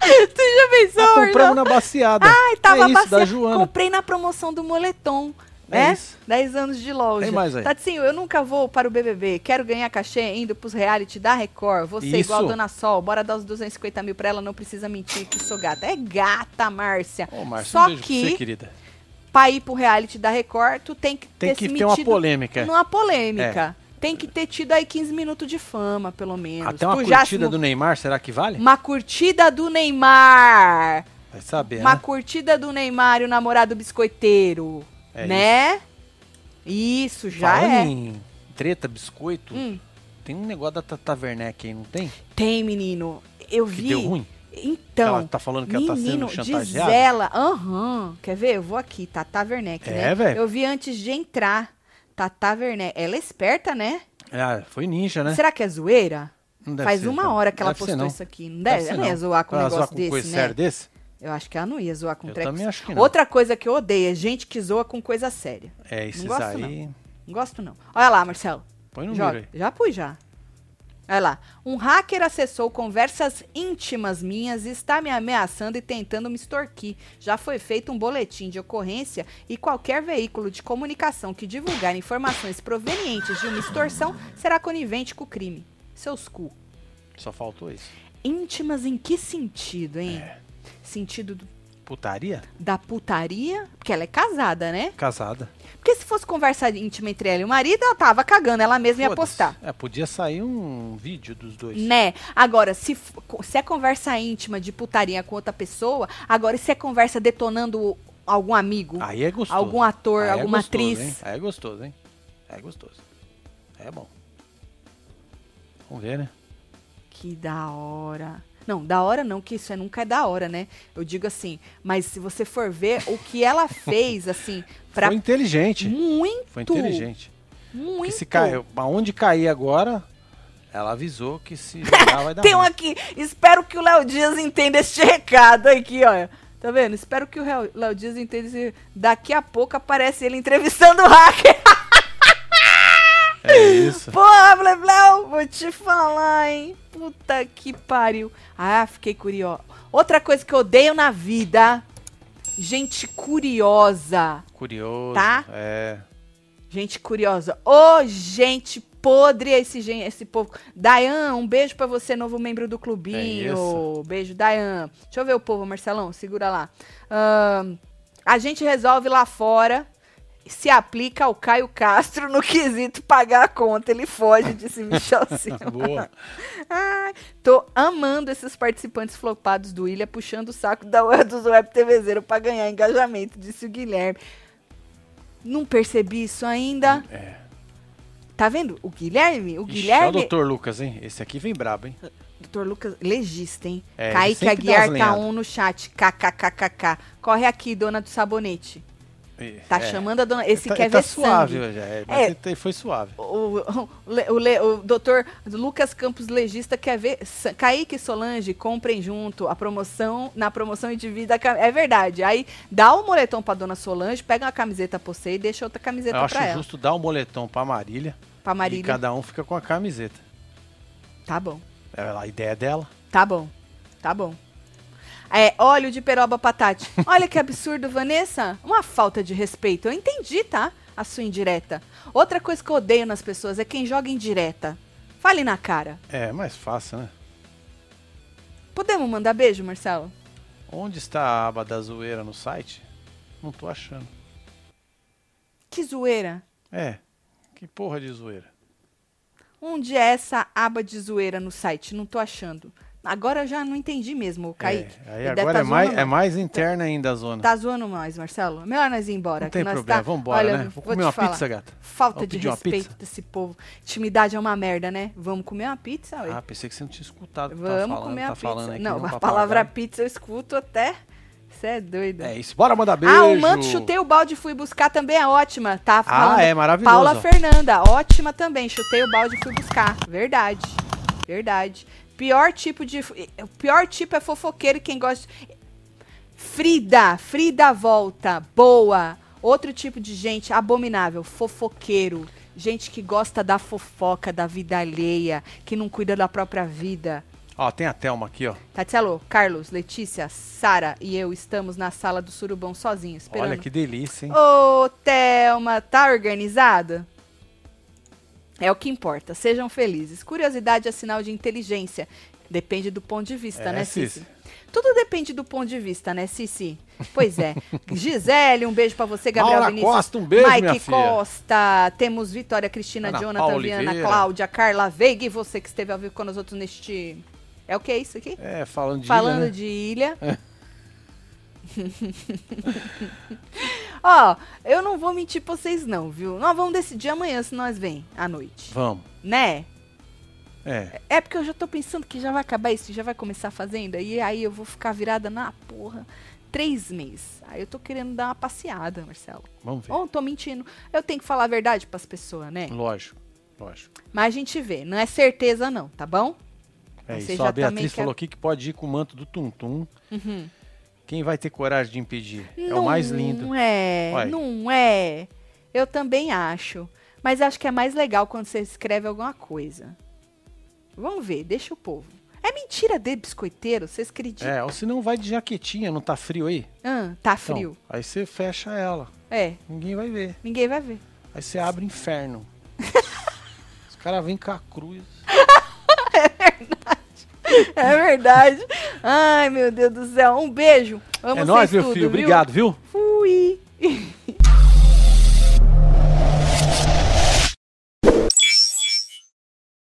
Tu já pensou, ah, compramos na baciada. Ai, tava é isso, bacia- da Joana. Comprei na promoção do moletom. É né? isso. 10 anos de loja. Tem mais aí. Tatinho, eu nunca vou para o BBB. Quero ganhar cachê indo pros reality da Record. Você Isso. igual a Dona Sol. Bora dar os 250 mil pra ela. Não precisa mentir que sou gata. É gata, Márcia. Ô, Márcio, Só um beijo pra que, você, querida. pra ir pro reality da Record, tu tem que Tem ter que se ter uma polêmica. numa polêmica. Tem que ter tido aí 15 minutos de fama, pelo menos. Até uma Tu curtida se- do Neymar, será que vale? Uma curtida do Neymar. Vai saber, Uma né? curtida do Neymar e o namorado biscoiteiro. É né? Isso, já Falando é. em treta, biscoito, Hum, tem um negócio da Tata Werneck aí, não tem? tem, menino. Eu Que vi. deu ruim? Então. ela tá falando que ela tá sendo menino, chantageada? Diz ela. Aham. Quer ver? Eu vou aqui. Tata Werneck, É, né? velho? Eu vi antes de entrar. Tata Werneck. Ela é esperta, né? Ah, foi ninja, né? Será que é zoeira? Não deve Faz ser, uma não. hora que ela postou isso aqui. Não Deve deve, ser, ela não zoar com um negócio zoar com desse, coisa né? séria desse? Eu acho que ela não ia zoar com Eu treco. também acho que não. Outra coisa que eu odeio é gente que zoa com coisa séria. É, esses gosto, aí... Não gosto, não. Olha lá, Marcelo. Põe no Joga. aí. Já pus, já. Olha lá. Um hacker acessou conversas íntimas minhas e está me ameaçando e tentando me extorquir. Já foi feito um boletim de ocorrência e qualquer veículo de comunicação que divulgar informações provenientes de uma extorsão será conivente com o crime. Seus cu. Só faltou isso. Íntimas em que sentido, hein? É. Sentido do- Putaria? da putaria? Porque ela é casada, né? Casada. Porque se fosse conversa íntima entre ela e o marido, ela tava cagando, ela mesma ia postar. É, podia sair um vídeo dos dois. Né? Agora, se, se é conversa íntima de putaria com outra pessoa, agora se é conversa detonando algum amigo, Aí é gostoso. algum ator, Aí é alguma gostoso, atriz. hein? Aí é gostoso, hein? Aí é gostoso. É bom. Vamos ver, né? Que da hora. Não, da hora não, que isso é, nunca é da hora, né? Eu digo assim, mas se você for ver o que ela fez, assim, pra Foi inteligente. muito, Foi inteligente. muito. Se cair, aonde cair agora, ela avisou que se jogar vai dar Tem um aqui, espero que o Léo Dias entenda este recado aqui, ó. Tá vendo? Espero que o Léo Dias entenda esse... Daqui a pouco aparece ele entrevistando o hacker. É isso. Porra, Blebleu, vou te falar, hein? Puta que pariu. Ah, fiquei curiosa. Outra coisa que eu odeio na vida, gente curiosa. Curioso. Tá? É. Gente curiosa. Ô, gente podre esse, esse povo. Dayan, um beijo pra você, novo membro do É clubinho. isso. beijo, Dayan. Deixa eu ver o povo, Marcelão, segura lá. Ahn, a gente resolve lá fora. Se aplica ao Caio Castro no quesito pagar a conta. Ele foge, disse Michel Silva. Boa. Ai, tô amando esses participantes flopados do Ilha puxando o saco da web dos web TVzeiro pra ganhar engajamento, disse o Guilherme. Não percebi isso ainda. É. Tá vendo? O Guilherme, o Ixi, Guilherme, Olha o doutor Lucas, hein? Esse aqui vem brabo, hein? doutor Lucas, legista, hein? É, Kaique Aguiar tá um no chat, kkkk. Corre aqui, dona do sabonete. Tá É. chamando a dona, esse tá, quer tá ver suave sangue. hoje, é, mas É. foi suave. O, o, o, o doutor Lucas Campos Legista quer ver. Kaique e Solange comprem junto a promoção, na promoção e cam- É verdade. Aí dá o moletom pra dona Solange, pega uma camiseta pra você e deixa outra camiseta Eu acho pra ela. justo dar o moletom pra Marília, Pra e Marília. cada um fica com a camiseta. Tá bom. É a ideia dela. Tá bom. Tá bom. É, óleo de peroba patate. Olha que absurdo, Vanessa. Uma falta de respeito. Eu entendi, tá? A sua indireta. Outra coisa que eu odeio nas pessoas é quem joga indireta. Fale na cara. É, mais fácil, né? Podemos mandar beijo, Marcelo? Onde está a aba da zoeira no site? Não tô achando. Que zoeira. É, que porra de zoeira. Onde é essa aba de zoeira no site? Não tô achando. Agora eu já não entendi mesmo, Kaique. É, Ele deve agora tá é, mais, é mais interna ainda a zona. Tá zoando mais, Marcelo? Melhor nós ir embora. Não tem problema, tá... vambora, Olha, né? Vou vou comer uma falar. pizza, gata. Falta Vamos de respeito desse povo. Intimidade é uma merda, né? Vamos comer uma pizza, ué. Ah, pensei que você não tinha escutado Vamos falando, comer tá a pizza. Não, um a palavra pizza eu escuto até. Você é doido. É isso, bora mandar beijo. Ah, o manto chutei o balde e fui buscar também é ótima. Tá falando. Ah, é maravilhoso. Paula Fernanda, ótima também. Chutei o balde e fui buscar. Verdade. Verdade. Pior tipo de. O pior tipo é fofoqueiro quem gosta. de- Frida, Frida volta. Boa. Outro tipo de gente abominável, fofoqueiro. Gente que gosta da fofoca, da vida alheia, que não cuida da própria vida. Ó, tem a Thelma aqui, ó. Tatielo, Carlos, Letícia, Sara e eu estamos na sala do surubão sozinhos. Olha que delícia, hein? Ô, Thelma, tá organizada? É o que importa. Sejam felizes. Curiosidade é sinal de inteligência. Depende do ponto de vista, É, né, Cici? Cici? Tudo depende do ponto de vista, né, Cici? Pois é. Gisele, um beijo pra você, Gabriel Maura Vinícius. Costa, um beijo, Mike. Costa. Temos Vitória Cristina, Ana Jonathan, Paula Viana, Oliveira. Cláudia, Carla Veiga e você que esteve ao vivo com nós outros neste... É o que é isso aqui? É, falando de Falando ilha, né? de ilha. Ó, eu não vou mentir pra vocês não, viu? Nós vamos decidir amanhã se nós vem à noite, Vamos. né? É. É porque eu já tô pensando que já vai acabar isso, já vai começar a fazenda, e aí eu vou ficar virada na porra três meses. Aí eu tô querendo dar uma passeada, Marcelo. Vamos ver. Ou tô mentindo. Eu tenho que falar a verdade pras pessoas, né? Lógico, lógico. Mas a gente vê, não é certeza não, tá bom? É Você isso. já A Beatriz também quer- falou aqui que pode ir com o manto do Tum Tum. Uhum. Quem vai ter coragem de impedir? é o mais lindo. Não é, Uai. não é. Eu também acho. Mas acho que é mais legal quando você escreve alguma coisa. Vamos ver, deixa o povo. É mentira de biscoiteiro? Vocês acreditam? É, ou se não vai de jaquetinha, não tá frio aí? Ah, tá Então, frio. aí você fecha ela. É, Ninguém vai ver. ninguém vai ver. Aí você abre inferno. Os caras vêm com a cruz. É verdade. Ai, meu Deus do céu. Um beijo. Amo é nóis, meu tudo, filho. viu? Obrigado, viu? Fui.